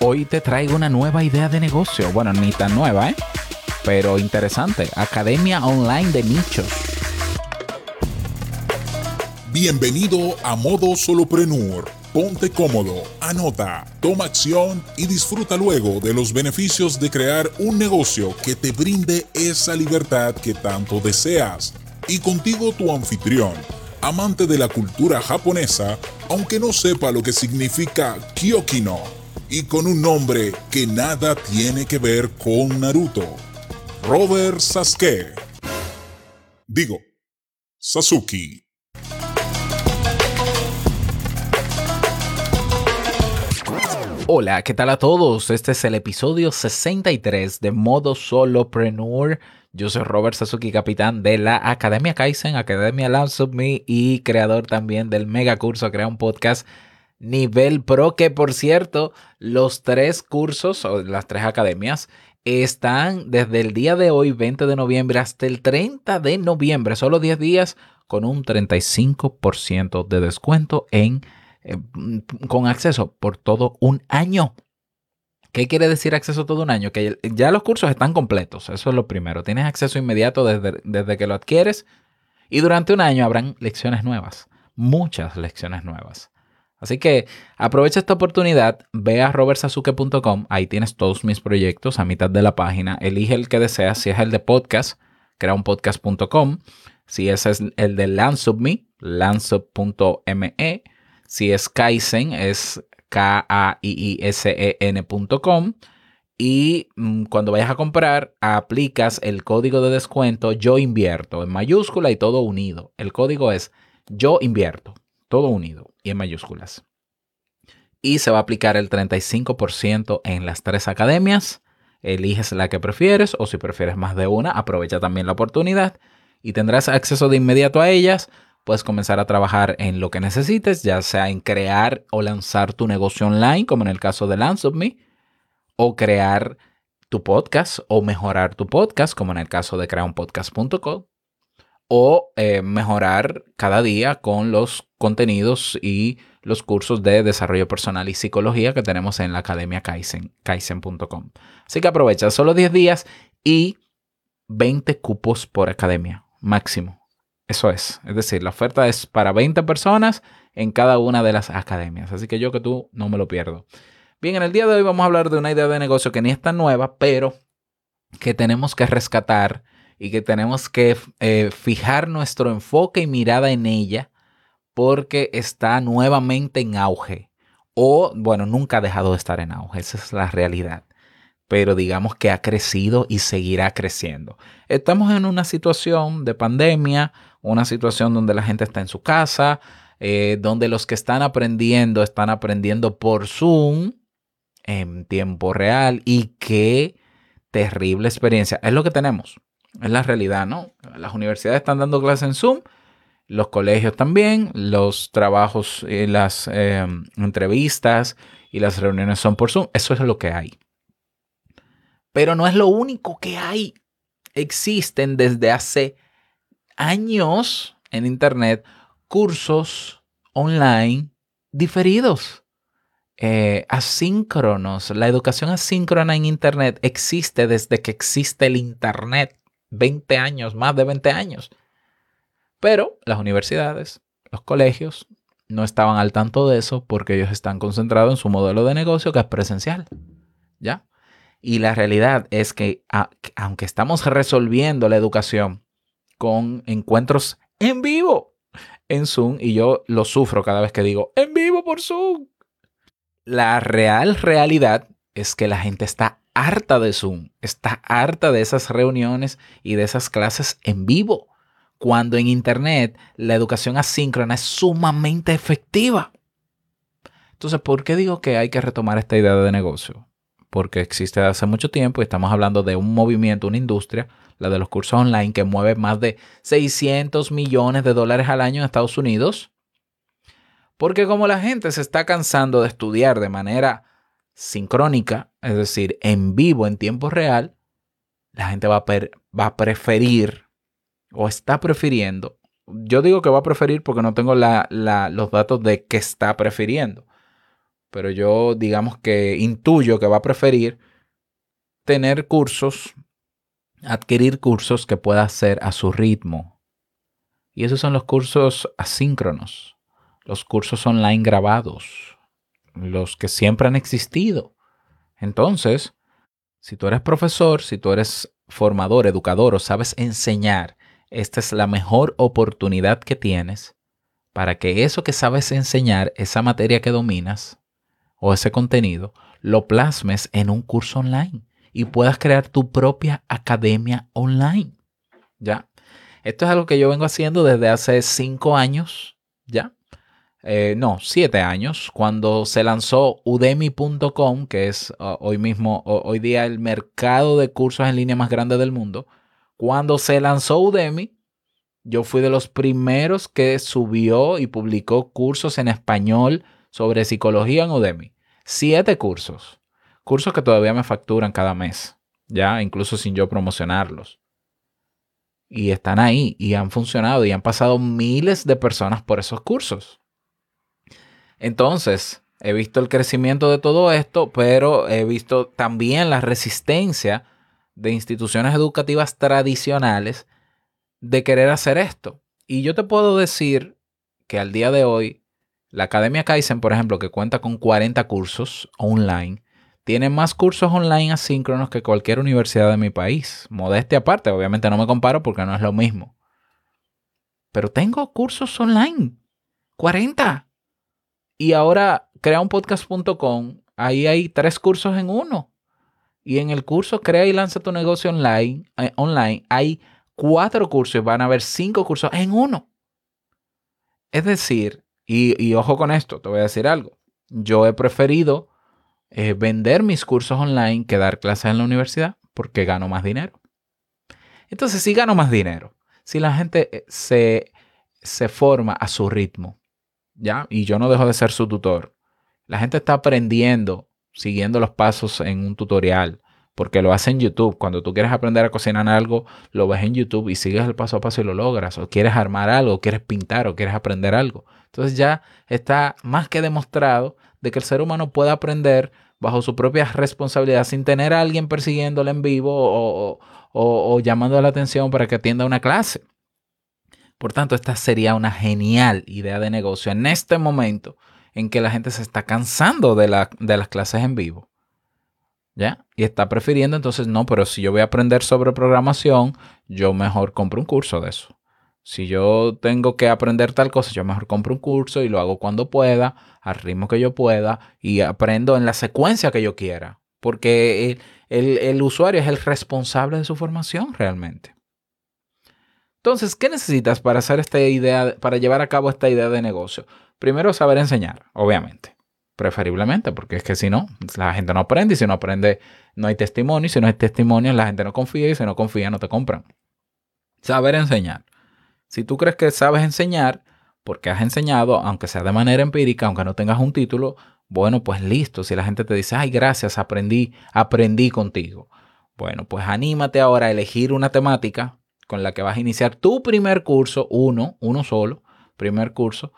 Hoy te traigo una nueva idea de negocio. Bueno, ni tan nueva, ¿eh? Pero interesante. Academia Online de Nichos. Bienvenido a Modo Soloprenur. Ponte cómodo, anota, toma acción y disfruta luego de los beneficios de crear un negocio que te brinde esa libertad que tanto deseas. Y contigo tu anfitrión, amante de la cultura japonesa, aunque no sepa lo que significa Kyokino, y con un nombre que nada tiene que ver con Naruto, Robert Sasuke. Digo, Sasuke. Hola, ¿qué tal a todos? Este es el episodio 63 de Modo Solopreneur. Yo soy Robert Sasuki, capitán de la Academia Kaizen, Academia of Me y creador también del mega curso Crea un Podcast Nivel Pro, que por cierto, los tres cursos o las tres academias están desde el día de hoy, 20 de noviembre, hasta el 30 de noviembre, solo 10 días, con un 35% de descuento en eh, con acceso por todo un año. ¿Qué quiere decir acceso todo un año? Que ya los cursos están completos, eso es lo primero. Tienes acceso inmediato desde, desde que lo adquieres y durante un año habrán lecciones nuevas, muchas lecciones nuevas. Así que aprovecha esta oportunidad, ve a robertsazuke.com, ahí tienes todos mis proyectos a mitad de la página, elige el que deseas, si es el de podcast, crea un podcast.com, si ese es el de Lansubme, lansub.me, si es Kaizen, es K-A-I-I-S-E-N.com. Y mm, cuando vayas a comprar, aplicas el código de descuento Yo invierto en mayúscula y todo unido. El código es Yo invierto, todo unido y en mayúsculas. Y se va a aplicar el 35% en las tres academias. Eliges la que prefieres o si prefieres más de una, aprovecha también la oportunidad y tendrás acceso de inmediato a ellas Puedes comenzar a trabajar en lo que necesites, ya sea en crear o lanzar tu negocio online, como en el caso de Lance of Me, o crear tu podcast o mejorar tu podcast, como en el caso de creaunpodcast.com, o eh, mejorar cada día con los contenidos y los cursos de desarrollo personal y psicología que tenemos en la Academia Kaizen, kaizen.com. Así que aprovecha, solo 10 días y 20 cupos por academia, máximo. Eso es. Es decir, la oferta es para 20 personas en cada una de las academias. Así que yo que tú no me lo pierdo. Bien, en el día de hoy vamos a hablar de una idea de negocio que ni es tan nueva, pero que tenemos que rescatar y que tenemos que eh, fijar nuestro enfoque y mirada en ella porque está nuevamente en auge. O, bueno, nunca ha dejado de estar en auge. Esa es la realidad pero digamos que ha crecido y seguirá creciendo. Estamos en una situación de pandemia, una situación donde la gente está en su casa, eh, donde los que están aprendiendo están aprendiendo por Zoom en tiempo real y qué terrible experiencia. Es lo que tenemos, es la realidad, ¿no? Las universidades están dando clases en Zoom, los colegios también, los trabajos y las eh, entrevistas y las reuniones son por Zoom, eso es lo que hay. Pero no es lo único que hay. Existen desde hace años en Internet cursos online diferidos, eh, asíncronos. La educación asíncrona en Internet existe desde que existe el Internet. 20 años, más de 20 años. Pero las universidades, los colegios, no estaban al tanto de eso porque ellos están concentrados en su modelo de negocio que es presencial. ¿Ya? Y la realidad es que aunque estamos resolviendo la educación con encuentros en vivo en Zoom, y yo lo sufro cada vez que digo en vivo por Zoom, la real realidad es que la gente está harta de Zoom, está harta de esas reuniones y de esas clases en vivo, cuando en Internet la educación asíncrona es sumamente efectiva. Entonces, ¿por qué digo que hay que retomar esta idea de negocio? porque existe hace mucho tiempo y estamos hablando de un movimiento, una industria, la de los cursos online, que mueve más de 600 millones de dólares al año en Estados Unidos. Porque como la gente se está cansando de estudiar de manera sincrónica, es decir, en vivo, en tiempo real, la gente va a, va a preferir o está prefiriendo. Yo digo que va a preferir porque no tengo los datos de que está prefiriendo pero yo digamos que intuyo que va a preferir tener cursos, adquirir cursos que pueda hacer a su ritmo. Y esos son los cursos asíncronos, los cursos online grabados, los que siempre han existido. Entonces, si tú eres profesor, si tú eres formador, educador o sabes enseñar, esta es la mejor oportunidad que tienes para que eso que sabes enseñar, esa materia que dominas o ese contenido, lo plasmes en un curso online y puedas crear tu propia academia online. ¿Ya? Esto es algo que yo vengo haciendo desde hace cinco años, ¿ya? Eh, no, siete años, cuando se lanzó udemy.com, que es uh, hoy mismo, hoy día el mercado de cursos en línea más grande del mundo. Cuando se lanzó Udemy, yo fui de los primeros que subió y publicó cursos en español sobre psicología en Udemy. Siete cursos. Cursos que todavía me facturan cada mes, ya, incluso sin yo promocionarlos. Y están ahí y han funcionado y han pasado miles de personas por esos cursos. Entonces, he visto el crecimiento de todo esto, pero he visto también la resistencia de instituciones educativas tradicionales de querer hacer esto. Y yo te puedo decir que al día de hoy, la Academia Kaizen, por ejemplo, que cuenta con 40 cursos online, tiene más cursos online asíncronos que cualquier universidad de mi país. Modestia aparte, obviamente no me comparo porque no es lo mismo. Pero tengo cursos online. 40. Y ahora creaunpodcast.com, ahí hay tres cursos en uno. Y en el curso Crea y lanza tu negocio online, eh, online hay cuatro cursos y van a haber cinco cursos en uno. Es decir, y, ojo con esto, te voy a decir algo. Yo he preferido eh, vender mis cursos online que dar clases en la universidad porque gano más dinero. Entonces, si gano más dinero, si la gente eh, se, se forma a su ritmo, ¿ya? Y yo no dejo de ser su tutor. La gente está aprendiendo, siguiendo los pasos en un tutorial, porque lo hace en YouTube. Cuando tú quieres aprender a cocinar algo, lo ves en YouTube y sigues el paso a paso y lo logras. O quieres armar algo, quieres pintar, o quieres aprender algo. Entonces ya está más que demostrado de que el ser humano puede aprender bajo su propia responsabilidad sin tener a alguien persiguiéndole en vivo o, o, o llamando la atención para que atienda una clase. Por tanto, esta sería una genial idea de negocio en este momento en que la gente se está cansando de, las clases en vivo. ¿Ya? Y está prefiriendo entonces, no, pero si yo voy a aprender sobre programación, yo mejor compro un curso de eso. Si yo tengo que aprender tal cosa, yo mejor compro un curso y lo hago cuando pueda, al ritmo que yo pueda y aprendo en la secuencia que yo quiera. Porque el usuario es el responsable de su formación realmente. Entonces, ¿qué necesitas para hacer esta idea, para llevar a cabo esta idea de negocio? Primero, saber enseñar, obviamente. Preferiblemente, porque es que si no, la gente no aprende y si no aprende, no hay testimonio. Y si no hay testimonio, la gente no confía y si no confía, no te compran. Saber enseñar. Si tú crees que sabes enseñar, porque has enseñado, aunque sea de manera empírica, aunque no tengas un título, bueno, pues listo. Si la gente te dice, ay, gracias, aprendí, aprendí contigo. Bueno, pues anímate ahora a elegir una temática con la que vas a iniciar tu primer curso, uno, uno solo, primer curso.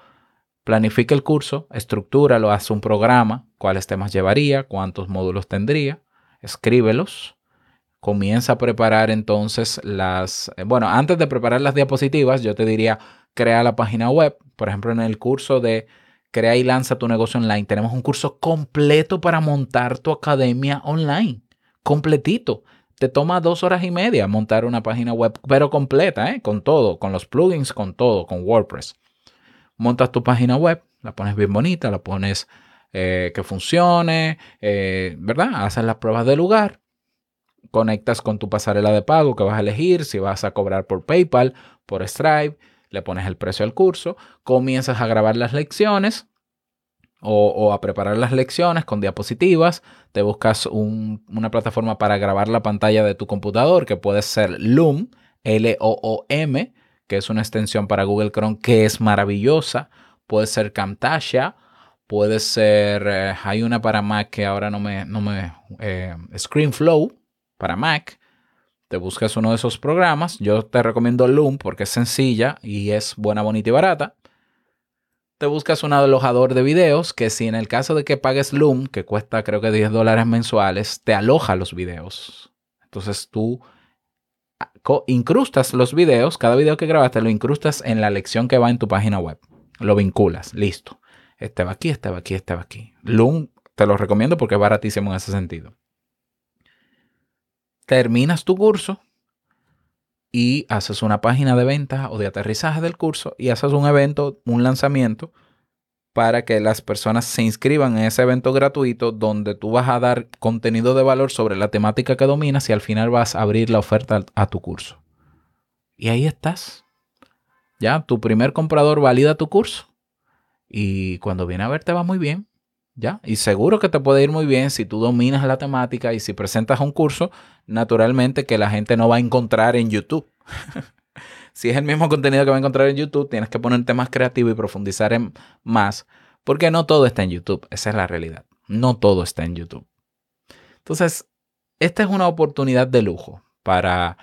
Planifica el curso, estructúralo, haz un programa, cuáles temas llevaría, cuántos módulos tendría, escríbelos. Comienza a preparar entonces las, eh, bueno, antes de preparar las diapositivas, yo te diría, crea la página web. Por ejemplo, en el curso de Crea y lanza tu negocio online, tenemos un curso completo para montar tu academia online. Completito te toma dos horas y media montar una página web, pero completa, ¿eh? con todo, con los plugins, con todo, con WordPress. Montas tu página web, la pones bien bonita, la pones eh, que funcione, eh, ¿verdad? Haces las pruebas de lugar, conectas con tu pasarela de pago que vas a elegir, si vas a cobrar por PayPal, por Stripe, le pones el precio al curso, comienzas a grabar las lecciones, o, a preparar las lecciones con diapositivas. Te buscas una plataforma para grabar la pantalla de tu computador, que puede ser Loom, L-O-O-M, que es una extensión para Google Chrome que es maravillosa. Puede ser Camtasia, puede ser, eh, hay una para Mac que ahora no me, no me, eh, ScreenFlow para Mac. Te buscas uno de esos programas. Yo te recomiendo Loom porque es sencilla y es buena, bonita y barata. te buscas un alojador de videos que si en el caso de que pagues Loom, que cuesta creo que 10 dólares mensuales, te aloja los videos. Entonces tú incrustas los videos, cada video que grabaste lo incrustas en la lección que va en tu página web. Lo vinculas, listo. Este va aquí, este va aquí, este va aquí. Loom te lo recomiendo porque es baratísimo en ese sentido. Terminas tu curso y haces una página de venta o de aterrizaje del curso y haces un evento, un lanzamiento para que las personas se inscriban en ese evento gratuito donde tú vas a dar contenido de valor sobre la temática que dominas y al final vas a abrir la oferta a tu curso. Y ahí estás. Ya, tu primer comprador valida tu curso y cuando viene a ver te va muy bien. ¿Ya? Y seguro que te puede ir muy bien si tú dominas la temática y si presentas un curso, naturalmente que la gente no va a encontrar en YouTube. si es el mismo contenido que va a encontrar en YouTube, tienes que ponerte más creativo y profundizar en más, porque no todo está en YouTube, esa es la realidad. No todo está en YouTube. Entonces, esta es una oportunidad de lujo para,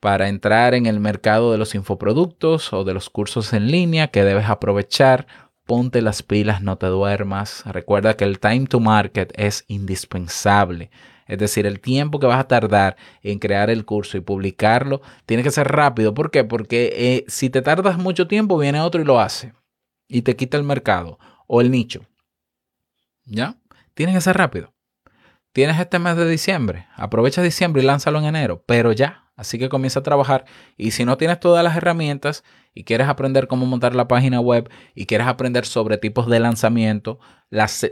para entrar en el mercado de los infoproductos o de los cursos en línea que debes aprovechar ponte las pilas, no te duermas. Recuerda que el time to market es indispensable. Es decir, el tiempo que vas a tardar en crear el curso y publicarlo tiene que ser rápido. ¿Por qué? Porque eh, si te tardas mucho tiempo, viene otro y lo hace. Y te quita el mercado o el nicho. ¿Ya? Tiene que ser rápido. Tienes este mes de diciembre. Aprovecha diciembre y lánzalo en enero. Pero ya, Así que comienza a trabajar y si no tienes todas las herramientas y quieres aprender cómo montar la página web y quieres aprender sobre tipos de lanzamiento,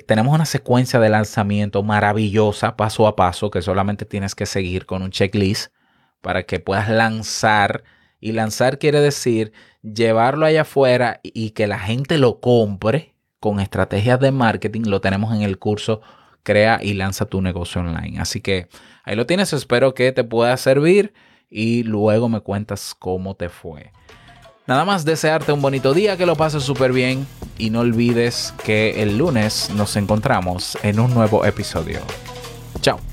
tenemos una secuencia de lanzamiento maravillosa paso a paso que solamente tienes que seguir con un checklist para que puedas lanzar. Y lanzar quiere decir llevarlo allá afuera y que la gente lo compre con estrategias de marketing. Lo tenemos en el curso Crea y lanza tu negocio online. Así que ahí lo tienes. Espero que te pueda servir y luego me cuentas cómo te fue. Nada más desearte un bonito día, que lo pases súper bien y no olvides que el lunes nos encontramos en un nuevo episodio. Chao.